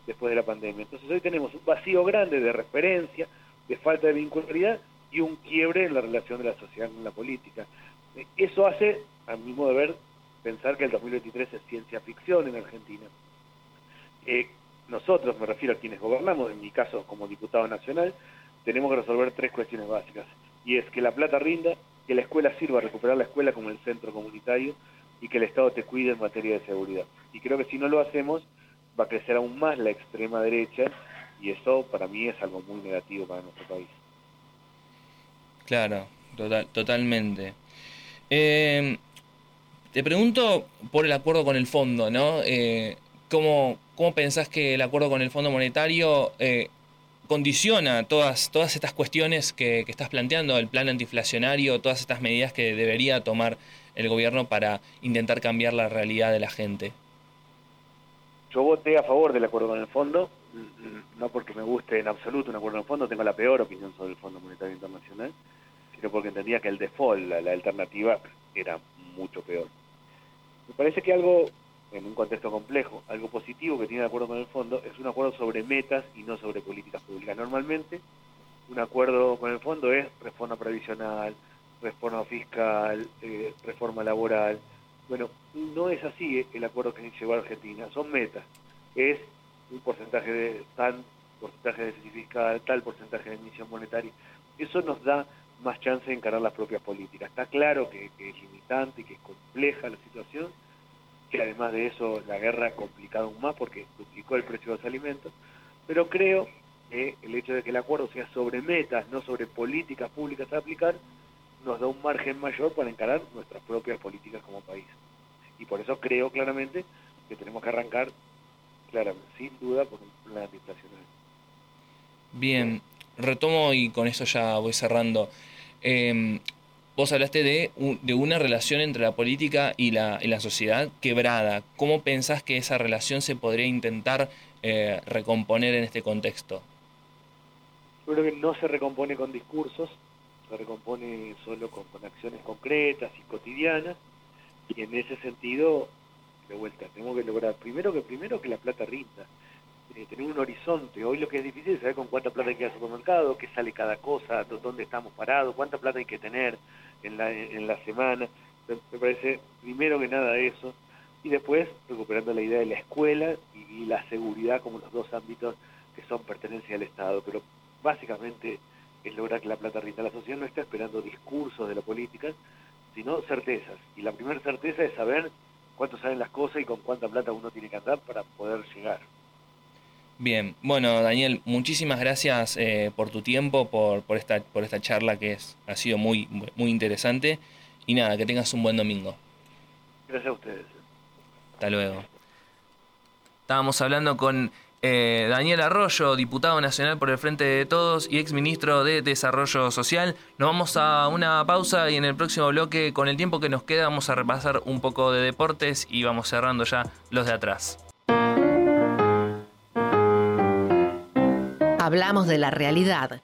después de la pandemia. Entonces hoy tenemos un vacío grande de referencia, de falta de vincularidad y un quiebre en la relación de la sociedad con la política. Eso hace, a mi modo de ver, pensar que el 2023 es ciencia ficción en Argentina. Eh, nosotros, me refiero a quienes gobernamos, en mi caso como diputado nacional, tenemos que resolver tres cuestiones básicas. Y es que la plata rinda, que la escuela sirva recuperar la escuela como el centro comunitario y que el Estado te cuide en materia de seguridad. Y creo que si no lo hacemos, va a crecer aún más la extrema derecha y eso para mí es algo muy negativo para nuestro país. Claro, total, totalmente. Eh, te pregunto por el acuerdo con el fondo, ¿no? Eh, ¿cómo, ¿Cómo pensás que el acuerdo con el Fondo Monetario eh, condiciona todas, todas estas cuestiones que, que estás planteando, el plan antiinflacionario, todas estas medidas que debería tomar el gobierno para intentar cambiar la realidad de la gente? Yo voté a favor del acuerdo con el fondo, mm, no porque me guste en absoluto un acuerdo con el fondo, tengo la peor opinión sobre el Fondo Monetario Internacional, sino porque entendía que el default, la, la alternativa, era mucho peor. Me parece que algo, en un contexto complejo, algo positivo que tiene el acuerdo con el fondo es un acuerdo sobre metas y no sobre políticas públicas. Normalmente, un acuerdo con el fondo es reforma previsional, reforma fiscal, eh, reforma laboral. Bueno, no es así el acuerdo que llegó a Argentina, son metas. Es un porcentaje de tal porcentaje de fiscal, tal porcentaje de emisión monetaria. Eso nos da más chance de encarar las propias políticas. Está claro que, que es limitante y que es compleja la situación, que además de eso la guerra ha complicado aún más porque duplicó el precio de los alimentos, pero creo que el hecho de que el acuerdo sea sobre metas, no sobre políticas públicas a aplicar, nos da un margen mayor para encarar nuestras propias políticas como país. Y por eso creo claramente que tenemos que arrancar, claramente, sin duda, por un plan. Bien, retomo y con eso ya voy cerrando. Eh, vos hablaste de, de una relación entre la política y la, y la sociedad quebrada. ¿Cómo pensás que esa relación se podría intentar eh, recomponer en este contexto? Yo creo que no se recompone con discursos, se recompone solo con, con acciones concretas y cotidianas, y en ese sentido, de vuelta, tenemos que lograr primero que primero que la plata rinda, eh, tener un horizonte. Hoy lo que es difícil es saber con cuánta plata hay que ir al supermercado, qué sale cada cosa, dó- dónde estamos parados, cuánta plata hay que tener en la, en la semana. Me parece primero que nada eso, y después recuperando la idea de la escuela y, y la seguridad como los dos ámbitos que son pertenencia al Estado, pero básicamente es lograr que la plata rinda. La sociedad no está esperando discursos de la política, sino certezas. Y la primera certeza es saber cuánto salen las cosas y con cuánta plata uno tiene que andar para poder llegar. Bien, bueno Daniel, muchísimas gracias eh, por tu tiempo, por, por, esta, por esta charla que es, ha sido muy, muy interesante. Y nada, que tengas un buen domingo. Gracias a ustedes. Hasta luego. Estábamos hablando con eh, Daniel Arroyo, diputado nacional por el Frente de Todos y exministro de Desarrollo Social. Nos vamos a una pausa y en el próximo bloque, con el tiempo que nos queda, vamos a repasar un poco de deportes y vamos cerrando ya los de atrás. Hablamos de la realidad.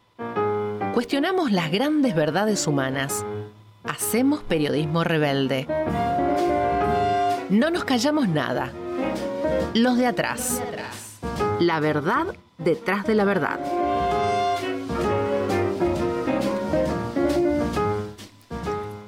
Cuestionamos las grandes verdades humanas. Hacemos periodismo rebelde. No nos callamos nada. Los de atrás. La verdad detrás de la verdad.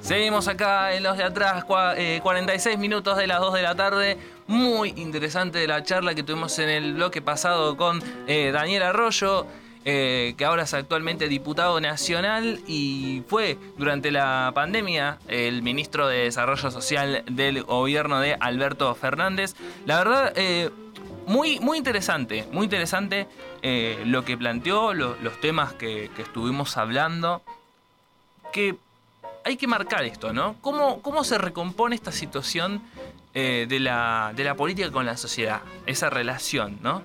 Seguimos acá en los de atrás, cua- eh, 46 minutos de las 2 de la tarde. Muy interesante la charla que tuvimos en el bloque pasado con eh, Daniel Arroyo, eh, que ahora es actualmente diputado nacional y fue durante la pandemia el ministro de Desarrollo Social del gobierno de Alberto Fernández. La verdad, eh, muy, muy interesante, muy interesante eh, lo que planteó, lo- los temas que, que estuvimos hablando. Que hay que marcar esto, ¿no? ¿Cómo, cómo se recompone esta situación eh, de, la, de la política con la sociedad? Esa relación, ¿no?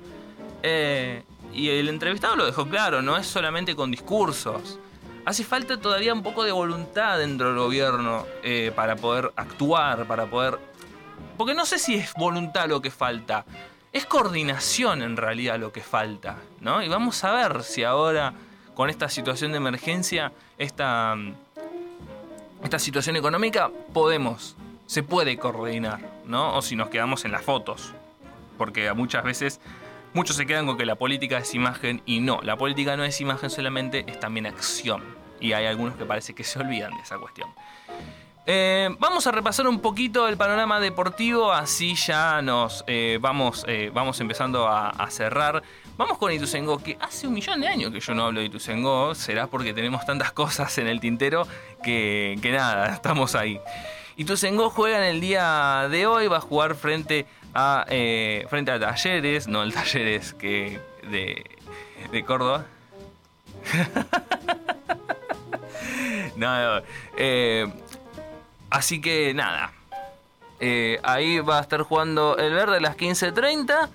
Eh, y el entrevistado lo dejó claro, no es solamente con discursos. hace falta todavía un poco de voluntad dentro del gobierno para poder actuar, para poder... Porque no sé si es voluntad lo que falta, es coordinación en realidad lo que falta, ¿no? Y vamos a ver si ahora con esta situación de emergencia, esta, esta situación económica, podemos, se puede coordinar, ¿no? O si nos quedamos en las fotos, porque muchas veces muchos se quedan con que la política es imagen y no, la política no es imagen solamente, es también acción. Y hay algunos que parece que se olvidan de esa cuestión. Eh, vamos a repasar un poquito el panorama deportivo, así ya nos eh, vamos, eh, vamos empezando a, cerrar. Vamos con Ituzengo, que hace un millón de años que yo no hablo de Ituzengo, será porque tenemos tantas cosas en el tintero que, que nada, *laughs* estamos ahí. Ituzengo juega en el día de hoy, va a jugar frente a, frente a Talleres, no el Talleres que de, de Córdoba. *laughs* no, eh, así que nada. Eh, ahí va a estar jugando el verde a las 15.30.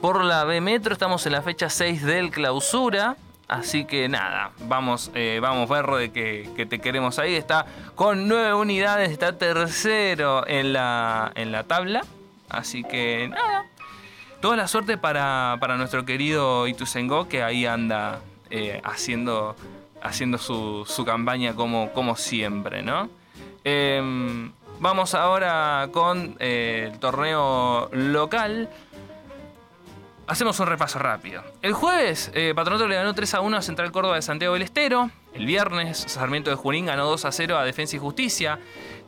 Por la B Metro estamos en la fecha 6 del clausura. Así que nada, vamos, eh, vamos verde que, que te queremos ahí. Está con 9 unidades, está tercero en la, en la tabla. Así que nada. Toda la suerte para, para nuestro querido Ituzengo que ahí anda eh, haciendo, haciendo su, su, campaña como, como siempre, ¿no? Eh, vamos ahora con eh, el torneo local. Hacemos un repaso rápido. El jueves, eh, Patronato le ganó 3 a 1 a Central Córdoba de Santiago del Estero. El viernes, Sarmiento de Junín ganó 2 a 0 a Defensa y Justicia.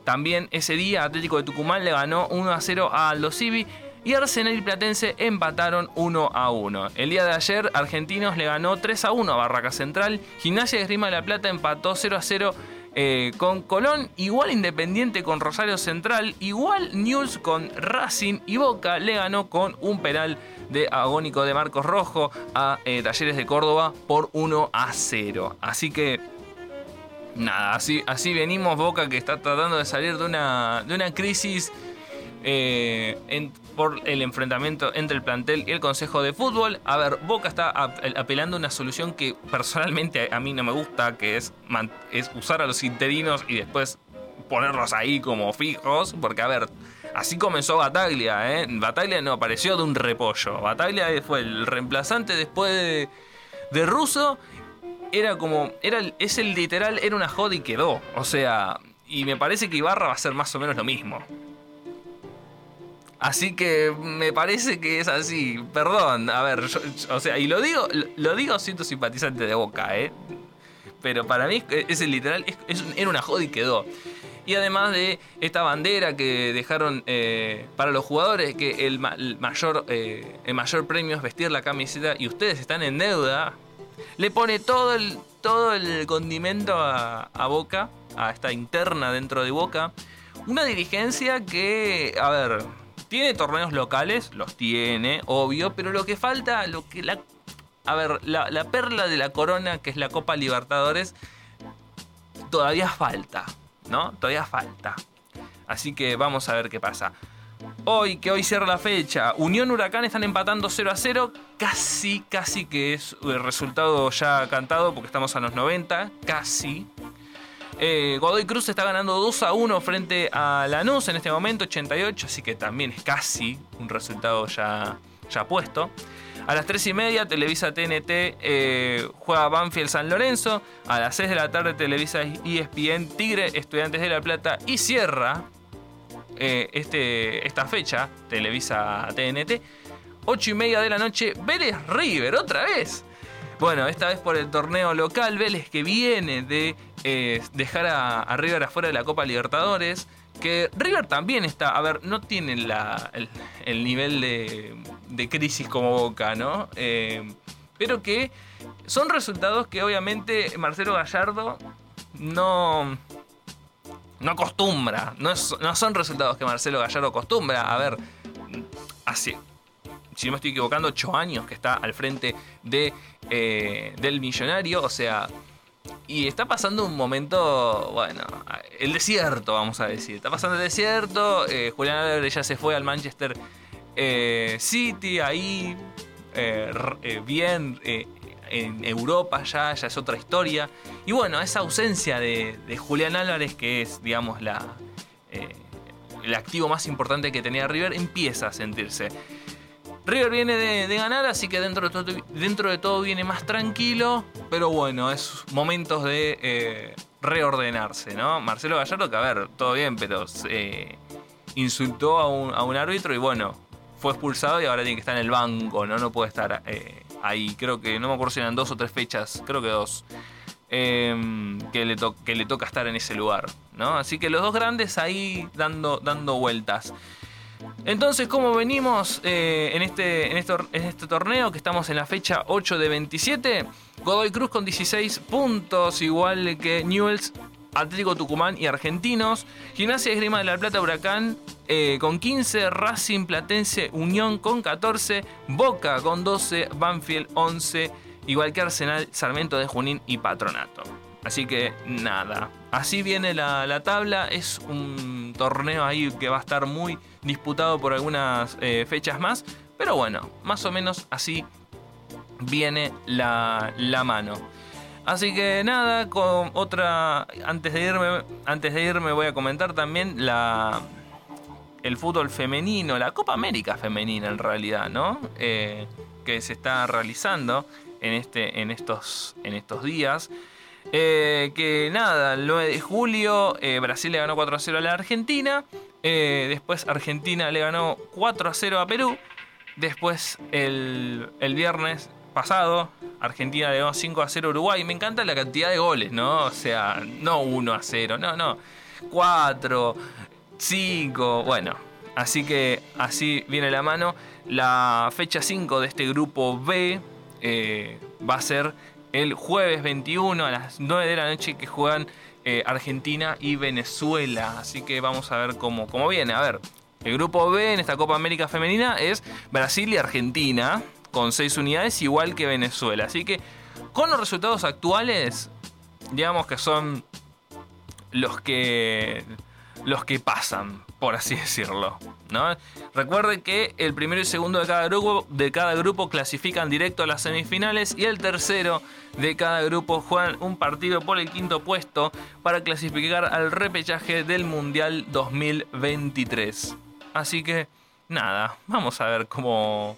También ese día, Atlético de Tucumán le ganó 1 a 0 a Aldo Civi y Arsenal y Platense empataron 1 a 1. El día de ayer, Argentinos le ganó 3 a 1 a Barraca Central. Gimnasia de Esgrima de la Plata empató 0 a 0 eh, con Colón. Igual Independiente con Rosario Central. Igual News con Racing. Y Boca le ganó con un penal de agónico de Marcos Rojo a eh, Talleres de Córdoba por 1 a 0. Así que. Nada, así, así venimos Boca que está tratando de salir de una, de una crisis eh, en, por el enfrentamiento entre el plantel y el Consejo de Fútbol. A ver, Boca está apelando a una solución que personalmente a mí no me gusta, que es, usar a los interinos y después ponerlos ahí como fijos, porque a ver, así comenzó Bataglia, ¿eh? Bataglia no apareció de un repollo, Bataglia fue el reemplazante después de, de Russo, era como, era, es el literal, era una joda y quedó, o sea, y me parece que Ibarra va a ser más o menos lo mismo. Así que me parece que es así. Perdón, a ver, yo, o sea, y lo digo, lo digo siento simpatizante de boca, ¿eh? Pero para mí es el literal, es, es, era una joda y quedó. Y además de esta bandera que dejaron eh, para los jugadores, que el, el mayor, eh, el mayor premio es vestir la camiseta y ustedes están en deuda, le pone todo el, todo el condimento a, a Boca, a esta interna dentro de Boca. Una dirigencia que, a ver, tiene torneos locales, los tiene, obvio, pero lo que falta, lo que la. A ver, la, la, perla de la corona, que es la Copa Libertadores, todavía falta, ¿no? Todavía falta. Así que vamos a ver qué pasa. Hoy, que hoy cierra la fecha, Unión Huracán están empatando 0 a 0. Casi, casi que es el resultado ya cantado, porque estamos a los 90. Casi. Eh, Godoy Cruz está ganando 2 a 1 frente a Lanús en este momento, 88, así que también es casi un resultado ya, ya puesto. A las 3 y media, Televisa TNT eh, juega Banfield San Lorenzo. A las 6 de la tarde, Televisa ESPN Tigre, Estudiantes de La Plata. Y cierra eh, este, esta fecha, Televisa TNT. 8 y media de la noche, Vélez River, otra vez. Bueno, esta vez por el torneo local, Vélez que viene de eh, dejar a, a, River afuera de la Copa Libertadores. Que River también está, a ver, no tiene la, el, el, nivel de, crisis como Boca, ¿no? Eh, pero que son resultados que obviamente Marcelo Gallardo no, no acostumbra. No, no son resultados que Marcelo Gallardo acostumbra. A ver, hace si no me estoy equivocando, 8 años que está al frente de, eh, del millonario. O sea, y está pasando un momento, bueno, el desierto, vamos a decir. Está pasando el desierto. Eh, Julián Álvarez ya se fue al Manchester eh, City, ahí, eh, bien, en Europa ya, ya es otra historia. Y bueno, esa ausencia de, de Julián Álvarez, que es, digamos, la, eh, el activo más importante que tenía River, empieza a sentirse. River viene de, ganar, así que dentro de, todo, dentro de todo viene más tranquilo, pero bueno, es momentos de eh, reordenarse, ¿no? Marcelo Gallardo, que a ver, todo bien, pero eh, insultó a un, a un árbitro y bueno, fue expulsado y ahora tiene que estar en el banco, ¿no? No puede estar eh, ahí. Creo que, no me acuerdo dos o tres fechas, creo que dos. em, que, le que le toca estar en ese lugar, ¿no? Así que los dos grandes ahí dando, dando vueltas. Entonces, ¿cómo venimos eh, en, este, en, este, en este torneo? Que estamos en la fecha 8 de 27. Godoy Cruz con 16 puntos, igual que Newells, Atlético Tucumán y Argentinos. Gimnasia Esgrima de la Plata Huracán eh, con 15. Racing Platense Unión con 14. Boca con 12. Banfield 11. Igual que Arsenal, Sarmiento de Junín y Patronato. Así que nada, así viene la, la tabla. Es un torneo ahí que va a estar muy disputado por algunas eh, fechas más. Pero bueno, más o menos así viene la, la mano. Así que nada, con otra. Antes de irme. Antes de irme voy a comentar también la. El fútbol femenino, la Copa América femenina en realidad, ¿no? Eh, que se está realizando en, este, en, estos, en estos días. Eh, que nada, el 9 de julio Brasil le ganó 4 a 0 a la Argentina. Eh, después Argentina le ganó 4 a 0 a Perú. Después el, viernes pasado Argentina le ganó 5 a 0 a Uruguay. Me encanta la cantidad de goles, ¿no? O sea, no 1 a 0, no, no. 4, 5, bueno. Así que así viene la mano. La fecha 5 de este grupo B eh, va a ser el jueves 21 a las 9 de la noche que juegan eh, Argentina y Venezuela. Así que vamos a ver cómo, cómo viene. A ver, el grupo B en esta Copa América Femenina es Brasil y Argentina con 6 unidades, igual que Venezuela. Así que con los resultados actuales, digamos que son los que los que pasan, por así *laughs* decirlo. ¿no? Recuerden que el primero y segundo de cada grupo, de cada grupo clasifican directo a las semifinales y el tercero de cada grupo juegan un partido por el quinto puesto para clasificar al repechaje del Mundial 2023. Así que nada, vamos a ver cómo,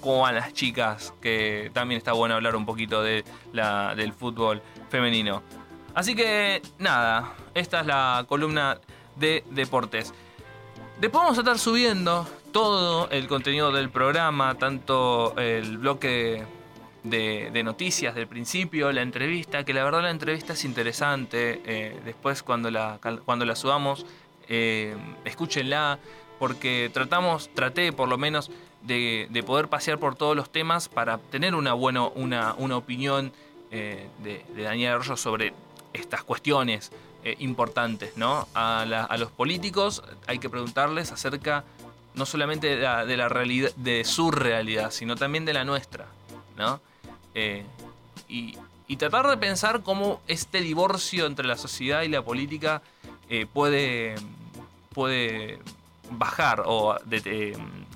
cómo van las chicas, que también está bueno hablar un poquito de la, del fútbol femenino. Así que nada, esta es la columna de deportes. Después vamos a estar subiendo todo el contenido del programa, tanto el bloque de, noticias del principio, la entrevista, que la verdad la entrevista es interesante. eh, después cuando la, cuando la subamos, eh, escúchenla, porque tratamos, traté por lo menos de, de poder pasear por todos los temas para tener una, bueno, una, una opinión eh, de Daniel Arroyo sobre estas cuestiones eh, importantes, ¿no? A, los políticos hay que preguntarles acerca no solamente de la, realidad, de su realidad, sino también de la nuestra, ¿no? Eh, y, tratar de pensar cómo este divorcio entre la sociedad y la política eh, puede, puede bajar o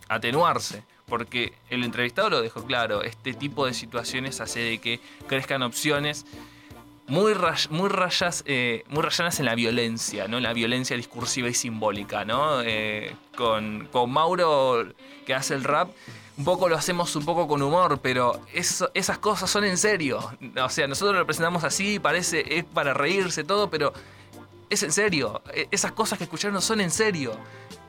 atenuarse. Porque el entrevistado lo dejó claro, este tipo de situaciones hace de que crezcan opciones muy, ray- muy, rayas, eh, muy rayanas en la violencia, ¿no? La violencia discursiva y simbólica, ¿no? Eh, con, con Mauro, que hace el rap, un poco lo hacemos un poco con humor, pero eso- esas cosas son en serio. O sea, nosotros lo presentamos así, parece, es para reírse todo, pero es en serio. E- Esas cosas que escucharon son en serio.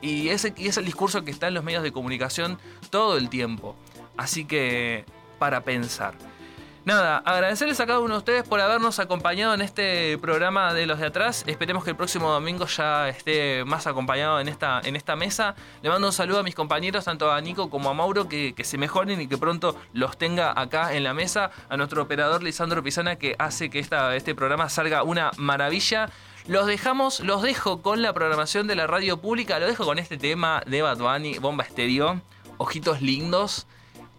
Y ese y es el discurso que está en los medios de comunicación todo el tiempo. Así que, para pensar. Nada, agradecerles a cada uno de ustedes por habernos acompañado en este programa de los de atrás. Esperemos que el próximo domingo ya esté más acompañado en esta, en esta mesa. Le mando un saludo a mis compañeros, tanto a Nico como a Mauro, que, que se mejoren y que pronto los tenga acá en la mesa. A nuestro operador Lisandro Pisana, que hace que esta, este programa salga una maravilla. Los dejamos, los dejo con la programación de la radio pública. Lo dejo con este tema de Bad Bomba Estéreo. Ojitos lindos.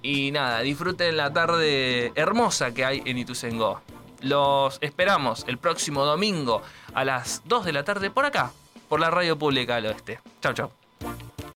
Y nada, disfruten la tarde hermosa que hay en Ituzaingó. Los esperamos el próximo domingo a las 2 de la tarde por acá, por la radio pública del oeste. Chau, chau.